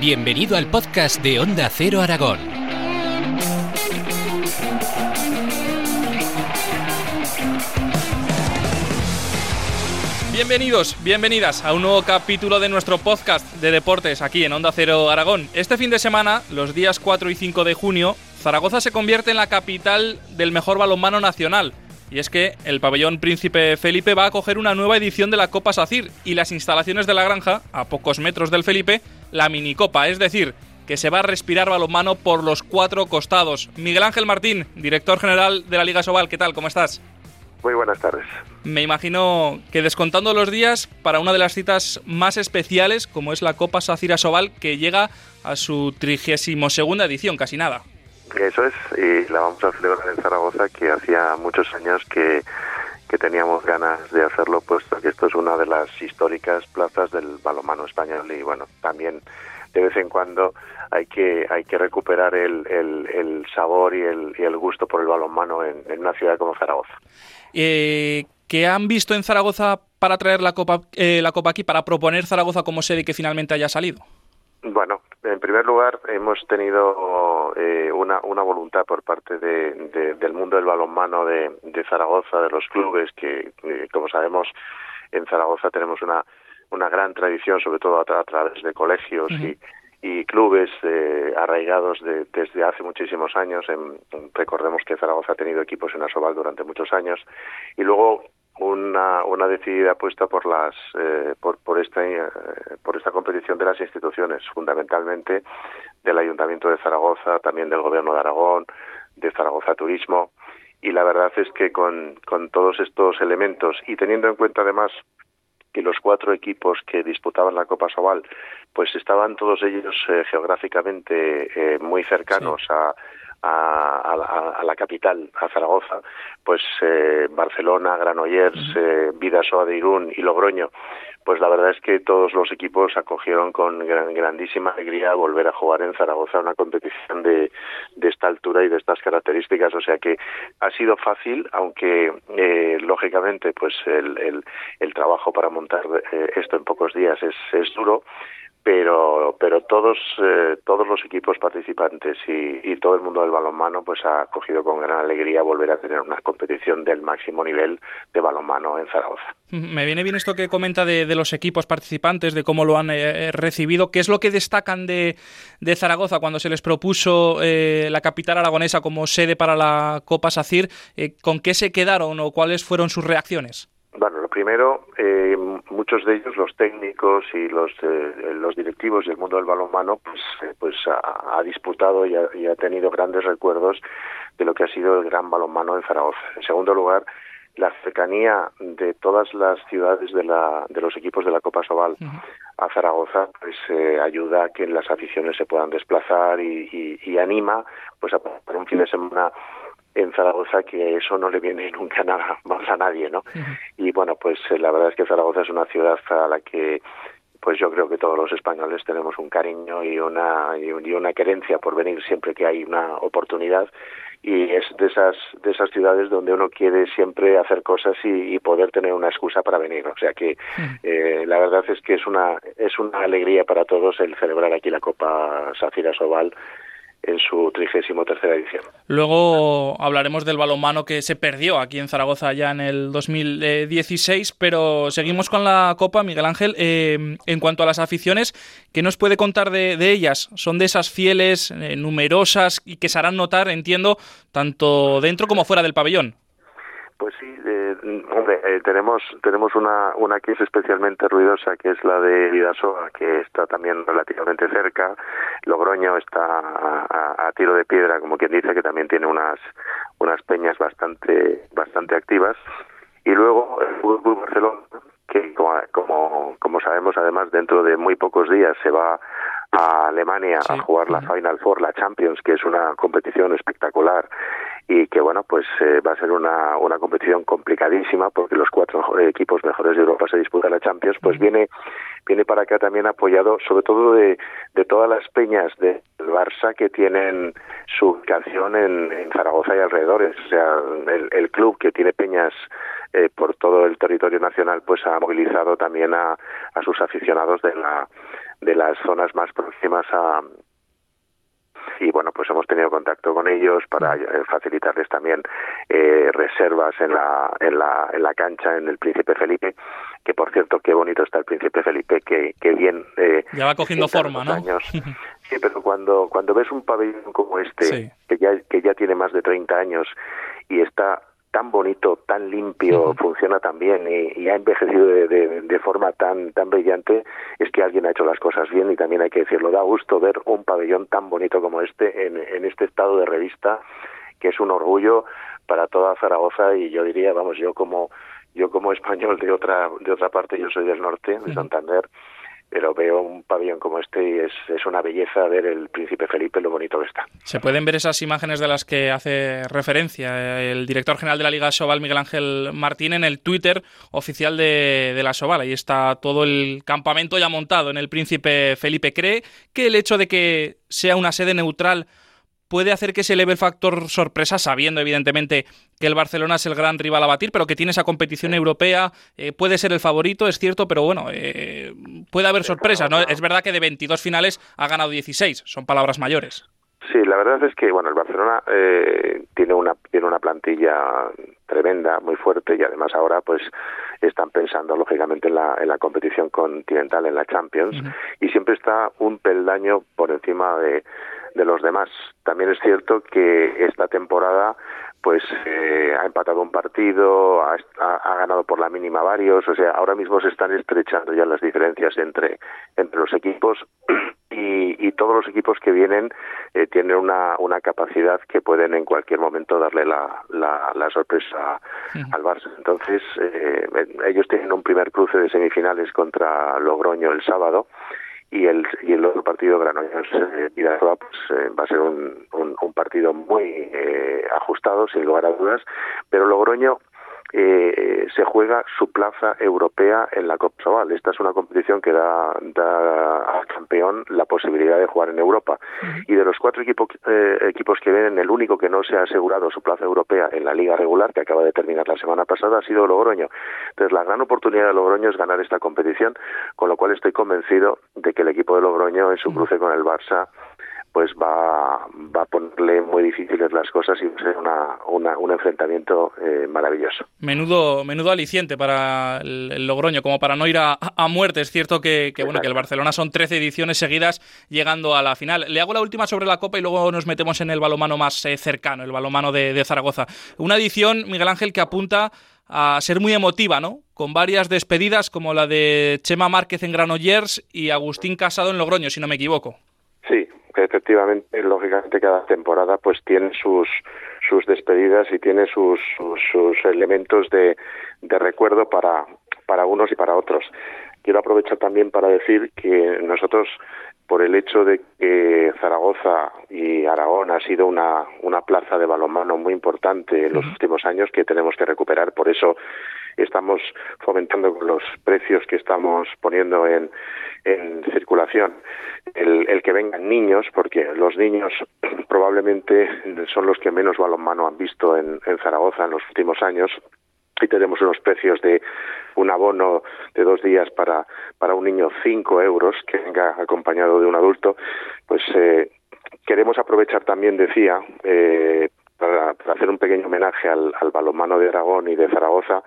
Bienvenido al podcast de Onda Cero Aragón. Bienvenidos, bienvenidas a un nuevo capítulo de nuestro podcast de deportes aquí en Onda Cero Aragón. Este fin de semana, los días 4 y 5 de junio, Zaragoza se convierte en la capital del mejor balonmano nacional. Y es que el pabellón Príncipe Felipe va a acoger una nueva edición de la Copa SACIR y las instalaciones de la granja, a pocos metros del Felipe, la minicopa, es decir, que se va a respirar balonmano por los cuatro costados. Miguel Ángel Martín, director general de la Liga Sobal, ¿qué tal? ¿Cómo estás? Muy buenas tardes. Me imagino que descontando los días para una de las citas más especiales, como es la Copa Sacira Sobal, que llega a su trigésimo segunda edición, casi nada. Eso es, y la vamos a celebrar en Zaragoza, que hacía muchos años que, que teníamos ganas de hacerlo, puesto que esto es una de las históricas plazas del balonmano español y bueno, también de vez en cuando hay que hay que recuperar el, el, sabor y el, y el gusto por el balonmano en, en una ciudad como Zaragoza. Eh, ¿Qué han visto en Zaragoza para traer la copa eh, la copa aquí para proponer Zaragoza como sede que finalmente haya salido? Bueno, en primer lugar hemos tenido eh, una, una voluntad por parte de, del mundo del balonmano de, de Zaragoza, de los clubes que, eh, como sabemos, en Zaragoza tenemos una una gran tradición, sobre todo a, través de colegios y, y clubes eh, arraigados de, desde hace muchísimos años. En, recordemos que Zaragoza ha tenido equipos en Asobal durante muchos años y luego una, una decidida apuesta por las eh, por, por esta eh, por esta competición de las instituciones, fundamentalmente del Ayuntamiento de Zaragoza, también del Gobierno de Aragón, de Zaragoza Turismo. Y la verdad es que con, con todos estos elementos y teniendo en cuenta además que los cuatro equipos que disputaban la Copa Sobal, pues estaban todos ellos eh, geográficamente eh, muy cercanos a, a, la capital, a Zaragoza, pues eh, Barcelona, Granollers, Vidasoa de Irún y Logroño, pues la verdad es que todos los equipos acogieron con grandísima alegría volver a jugar en Zaragoza una competición de, de, esta altura y de estas características. O sea que ha sido fácil, aunque eh, lógicamente pues el, el, el, trabajo para montar eh, esto en pocos días es, es duro, pero pero todos eh, todos los equipos participantes y, todo el mundo del balonmano pues ha acogido con gran alegría volver a tener una competición del máximo nivel de balonmano en Zaragoza. Me viene bien esto que comenta de, los equipos participantes, de cómo lo han eh, recibido. ¿Qué es lo que destacan de, de Zaragoza cuando se les propuso eh, la capital aragonesa como sede para la Copa SACIR? Eh, ¿Con qué se quedaron o cuáles fueron sus reacciones? Primero, eh, muchos de ellos, los técnicos y los eh, los directivos del mundo del balonmano, pues eh, pues ha, ha disputado y ha, y ha, tenido grandes recuerdos de lo que ha sido el gran balonmano en Zaragoza. En segundo lugar, la cercanía de todas las ciudades de, la, de los equipos de la Copa Sobal a Zaragoza pues eh, ayuda a que las aficiones se puedan desplazar y, y, y anima pues a pasar un fin de semana en Zaragoza que eso no le viene nunca nada vamos a nadie no uh -huh. y bueno pues eh, la verdad es que Zaragoza es una ciudad a la que pues yo creo que todos los españoles tenemos un cariño y una y una querencia por venir siempre que hay una oportunidad. Y es de esas de esas ciudades donde uno quiere siempre hacer cosas y, y poder tener una excusa para venir. O sea que eh, la verdad es que es una es una alegría para todos el celebrar aquí la Copa Safira Sobal en su trigésimo tercera edición. Luego hablaremos del balonmano que se perdió aquí en Zaragoza ya en el 2016, pero seguimos con la Copa, Miguel Ángel. Eh, en cuanto a las aficiones, ¿qué nos puede contar de, de ellas? ¿Son de esas fieles, eh, numerosas y que se harán notar, entiendo, tanto dentro como fuera del pabellón? Pues sí, eh, hombre, eh, tenemos tenemos una una que es especialmente ruidosa, que es la de Vidasoa, que está también relativamente cerca. Logroño está a, a, a, tiro de piedra, como quien dice, que también tiene unas unas peñas bastante bastante activas. Y luego el Fútbol Barcelona, que como, como sabemos, además dentro de muy pocos días se va a Alemania sí. a jugar la Final Four, la Champions, que es una competición espectacular y que bueno pues eh, va a ser una, una competición complicadísima porque los cuatro equipos mejores de Europa se disputan la Champions pues viene viene para acá también apoyado sobre todo de, de todas las peñas del Barça que tienen su canción en, en Zaragoza y alrededores. O sea el, el club que tiene peñas eh, por todo el territorio nacional pues ha movilizado también a, a sus aficionados de la de las zonas más próximas a, y bueno pues hemos tenido contacto con ellos para eh, facilitarles también eh, reservas en la en la en la cancha en el Príncipe Felipe que por cierto qué bonito está el Príncipe Felipe que, que bien eh, ya va cogiendo forma no años. sí pero cuando cuando ves un pabellón como este que ya que ya tiene más de 30 años y está tan bonito, tan limpio, funciona tan bien y, ha envejecido de, forma tan tan brillante, es que alguien ha hecho las cosas bien y también hay que decirlo. Da gusto ver un pabellón tan bonito como este en, en este estado de revista, que es un orgullo para toda Zaragoza y yo diría, vamos, yo como yo como español de otra de otra parte, yo soy del norte, de Santander pero veo un pabellón como este y es, es, una belleza ver el Príncipe Felipe lo bonito que está. Se pueden ver esas imágenes de las que hace referencia el director general de la Liga Sobal, Miguel Ángel Martín, en el Twitter oficial de, de la Sobal. Ahí está todo el campamento ya montado en el Príncipe Felipe. ¿Cree que el hecho de que sea una sede neutral puede hacer que se eleve el factor sorpresa, sabiendo evidentemente que el Barcelona es el gran rival a batir, pero que tiene esa competición europea, eh, puede ser el favorito, es cierto, pero bueno, eh, puede haber sorpresas, ¿no? Es verdad que de 22 finales ha ganado 16, son palabras mayores. Sí, la verdad es que bueno, el Barcelona eh, tiene una tiene una plantilla tremenda, muy fuerte y además ahora pues están pensando lógicamente en la en la competición continental en la Champions y siempre está un peldaño por encima de de los demás. También es cierto que esta temporada pues eh, ha empatado un partido, ha, ganado por la mínima varios, o sea, ahora mismo se están estrechando ya las diferencias entre, entre los equipos y, todos los equipos que vienen eh, tienen una, una capacidad que pueden en cualquier momento darle la, la, sorpresa al Barça. Entonces, eh, ellos tienen un primer cruce de semifinales contra Logroño el sábado y el, y el otro partido Granollers eh, pues, eh, va a ser un, un, un partido muy eh, ajustado sin lugar a dudas pero Logroño eh, se juega su plaza europea en la Copa Sobal. Esta es una competición que da, da, al campeón la posibilidad de jugar en Europa. Y de los cuatro equipos, eh, equipos que vienen, el único que no se ha asegurado su plaza europea en la liga regular, que acaba de terminar la semana pasada, ha sido Logroño. Entonces, la gran oportunidad de Logroño es ganar esta competición, con lo cual estoy convencido de que el equipo de Logroño en su cruce con el Barça pues va, va a ponerle muy difíciles las cosas y va a ser una, un enfrentamiento eh, maravilloso. Menudo, menudo aliciente para el, Logroño, como para no ir a, muerte. Es cierto que, bueno, que el Barcelona son 13 ediciones seguidas llegando a la final. Le hago la última sobre la Copa y luego nos metemos en el balomano más eh, cercano, el balomano de, de Zaragoza. Una edición, Miguel Ángel, que apunta a ser muy emotiva, ¿no? Con varias despedidas como la de Chema Márquez en Granollers y Agustín Casado en Logroño, si no me equivoco. Efectivamente, lógicamente cada temporada pues tiene sus sus despedidas y tiene sus, sus, elementos de, de recuerdo para, para unos y para otros. Quiero aprovechar también para decir que nosotros, por el hecho de que Zaragoza y Aragón ha sido una, una plaza de balonmano muy importante en los últimos años que tenemos que recuperar, por eso estamos fomentando con los precios que estamos poniendo en, en circulación. El, el, que vengan niños, porque los niños probablemente son los que menos balonmano han visto en, en Zaragoza en los últimos años y tenemos unos precios de un abono de dos días para, para un niño cinco euros que venga acompañado de un adulto, pues eh, queremos aprovechar también, decía, eh, para, hacer un pequeño homenaje al, al balonmano de Aragón y de Zaragoza,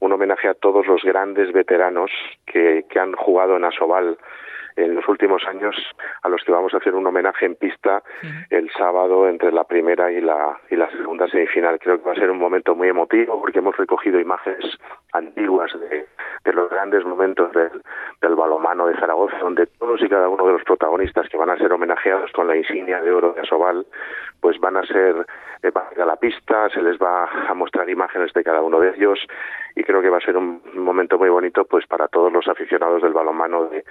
un homenaje a todos los grandes veteranos que, que han jugado en Asobal en los últimos años a los que vamos a hacer un homenaje en pista el sábado entre la primera y la, y la segunda semifinal. Creo que va a ser un momento muy emotivo porque hemos recogido imágenes antiguas de, de los grandes momentos del, del balomano de Zaragoza, donde todos y cada uno de los protagonistas que van a ser homenajeados con la insignia de oro de Asobal, pues van a ser, eh, a la pista, se les va a mostrar imágenes de cada uno de ellos y creo que va a ser un momento muy bonito pues para todos los aficionados del balonmano de,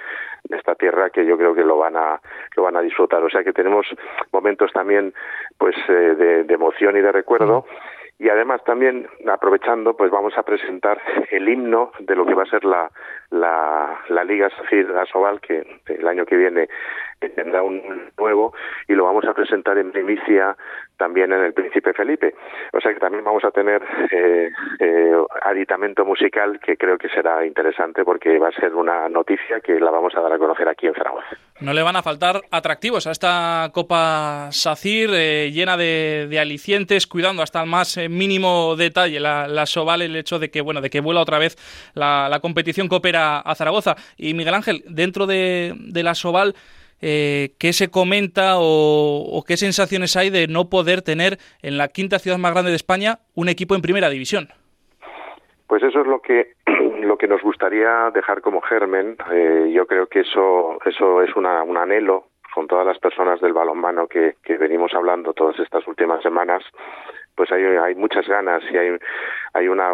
de esta tierra que yo creo que lo van a lo van a disfrutar. O sea que tenemos momentos también pues eh, de, de, emoción y de recuerdo. Y además también aprovechando pues vamos a presentar el himno de lo que va a ser la la, la Liga Safir Asobal que el año que viene tendrá un nuevo y lo vamos a presentar en primicia también en el Príncipe Felipe. O sea que también vamos a tener eh, eh, aditamento musical que creo que será interesante porque va a ser una noticia que la vamos a dar a conocer aquí en Zaragoza. No le van a faltar atractivos a esta Copa SACIR eh, llena de, de, alicientes, cuidando hasta el más mínimo detalle la, Soval, el hecho de que bueno de que vuela otra vez la, la competición coopera a Zaragoza. Y Miguel Ángel, dentro de, de la Soval, eh, qué se comenta o, qué sensaciones hay de no poder tener en la quinta ciudad más grande de España un equipo en primera división. Pues eso es lo que lo que nos gustaría dejar como germen. Eh, yo creo que eso eso es una, un anhelo con todas las personas del balonmano que, que venimos hablando todas estas últimas semanas. Pues hay, hay muchas ganas y hay, hay una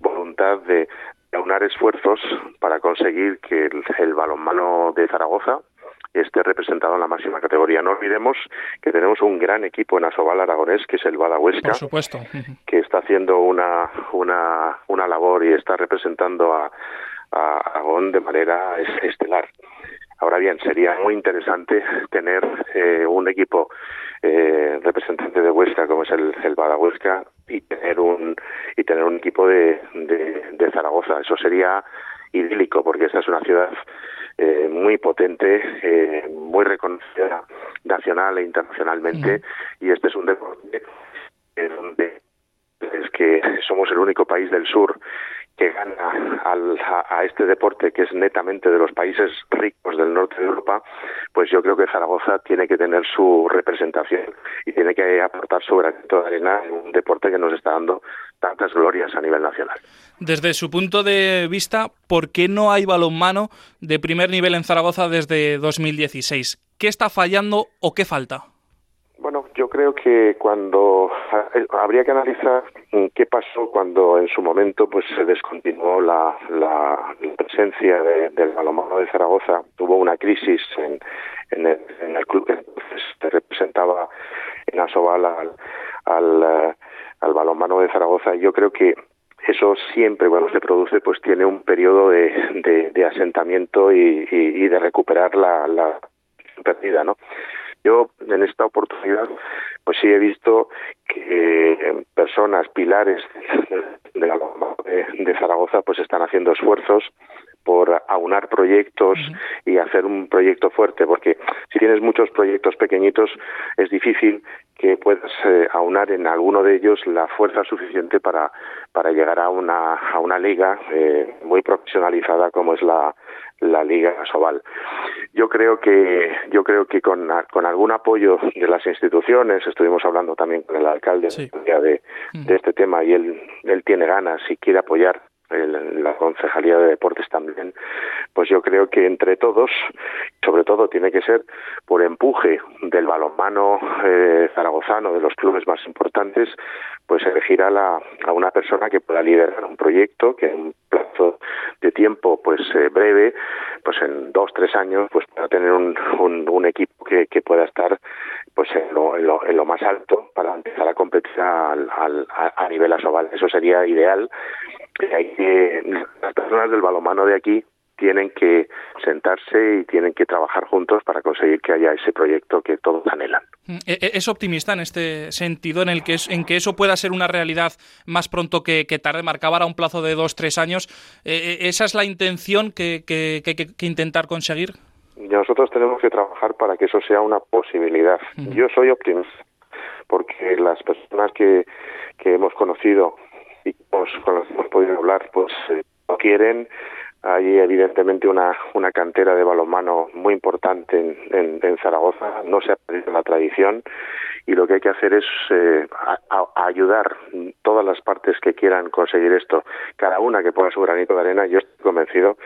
voluntad de aunar esfuerzos para conseguir que el balonmano de Zaragoza esté representado en la máxima categoría. No olvidemos que tenemos un gran equipo en Asobal Aragonés, que es el Bada Huesca, Por supuesto. que está haciendo una, una, una labor y está representando a, a Aragón de manera estelar. Ahora bien, sería muy interesante tener eh, un equipo eh, representante de Huesca como es el, el Bada Huesca y tener un y tener un equipo de, de, de Zaragoza. Eso sería idílico porque esta es una ciudad eh, muy potente, eh, muy reconocida nacional e internacionalmente, y este es un deporte donde es que somos el único país del sur que gana al, a, a, este deporte que es netamente de los países ricos del norte de Europa, pues yo creo que Zaragoza tiene que tener su representación y tiene que aportar su granito de arena en un deporte que nos está dando tantas glorias a nivel nacional. Desde su punto de vista, ¿por qué no hay balonmano de primer nivel en Zaragoza desde 2016? ¿Qué está fallando o qué falta? Bueno, yo creo que cuando habría que analizar qué pasó cuando en su momento pues se descontinuó la, la, presencia de, del balonmano de Zaragoza, tuvo una crisis en, en, el, en el club que se representaba en Asobal al, al, al balonmano de Zaragoza. Y yo creo que eso siempre cuando se produce pues tiene un periodo de, de, de asentamiento y, y, y, de recuperar la, la perdida, ¿no? Yo en esta oportunidad pues sí he visto que personas, pilares de, de, de Zaragoza pues están haciendo esfuerzos por aunar proyectos uh -huh. y hacer un proyecto fuerte, porque si tienes muchos proyectos pequeñitos es difícil que puedas eh, aunar en alguno de ellos la fuerza suficiente para, para llegar a una, a una liga eh, muy profesionalizada como es la, la Liga Sobal. Yo creo que yo creo que con, con algún apoyo de las instituciones, estuvimos hablando también con el alcalde sí. de, de, de este tema y él, él tiene ganas y quiere apoyar el, la Concejalía de Deportes también, pues yo creo que entre todos, sobre todo tiene que ser por empuje del balonmano eh, zaragozano, de los clubes más importantes, pues elegir a, la, a una persona que pueda liderar un proyecto que un de tiempo pues eh, breve, pues en dos, tres años, pues pueda tener un, un, un equipo que, que pueda estar pues en lo, en, lo, en lo más alto para empezar a competir al, al, a, a nivel asobal. Eso sería ideal. Hay que, las personas del balomano de aquí tienen que sentarse y tienen que trabajar juntos para conseguir que haya ese proyecto que todos anhelan. ¿Es optimista en este sentido, en el que es, en que eso pueda ser una realidad más pronto que, que tarde, marcaba ahora un plazo de dos, tres años? Eh, ¿Esa es la intención que, que, que, intentar conseguir? Nosotros tenemos que trabajar para que eso sea una posibilidad. Uh -huh. Yo soy optimista, porque las personas que, que hemos conocido y con los que hemos podido hablar, pues eh, quieren hay evidentemente una, una cantera de balonmano muy importante en, en, Zaragoza, no se ha perdido la tradición y lo que hay que hacer es eh, a, a ayudar todas las partes que quieran conseguir esto, cada una que ponga su granito de arena, yo estoy convencido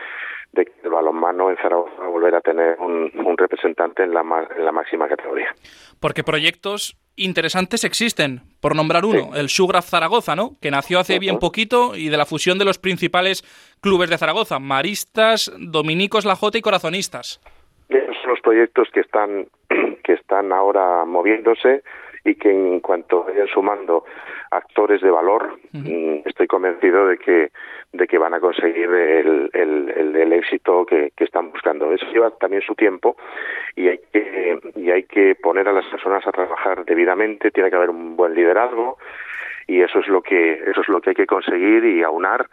de que el balonmano en Zaragoza va a volver a tener un, un representante en la, en la máxima categoría. Porque proyectos interesantes existen. Por nombrar uno, el Sugraf Zaragoza, ¿no? Que nació hace bien poquito y de la fusión de los principales clubes de Zaragoza, Maristas, Dominicos La Jota y Corazonistas. Esos son los proyectos que están, que están ahora moviéndose y que en cuanto vayan sumando actores de valor, mm, estoy convencido de que de que van a conseguir el, el, el, éxito que, que, están buscando. Eso lleva también su tiempo y hay que y hay que poner a las personas a trabajar debidamente. Tiene que haber un buen liderazgo y eso es lo que eso es lo que hay que conseguir y aunar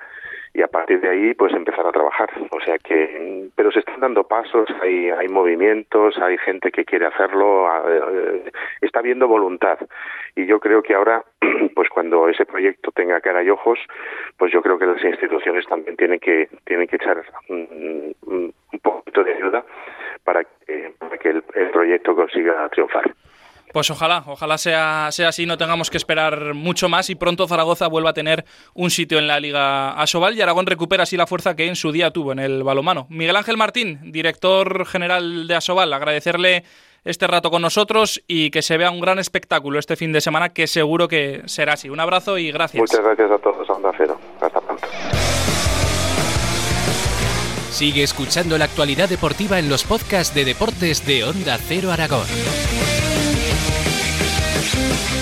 y a partir de ahí pues empezar a trabajar. O sea que pero se están dando pasos hay hay movimientos hay gente que quiere hacerlo eh, está habiendo voluntad. Y yo creo que ahora pues cuando ese proyecto tenga cara y ojos pues yo creo que las instituciones también tienen que tienen que echar un, un poquito de ayuda para que, para que el proyecto consiga triunfar pues ojalá, ojalá sea, sea así, no tengamos que esperar mucho más y pronto Zaragoza vuelva a tener un sitio en la Liga Asobal y Aragón recupera así la fuerza que en su día tuvo en el balomano. Miguel Ángel Martín, director general de Asobal, agradecerle este rato con nosotros y que se vea un gran espectáculo este fin de semana que seguro que será así. Un abrazo y gracias. Muchas gracias a todos, Onda Cero. Hasta pronto. Sigue escuchando la actualidad deportiva en los podcasts de deportes de Onda Cero Aragón. Thank you.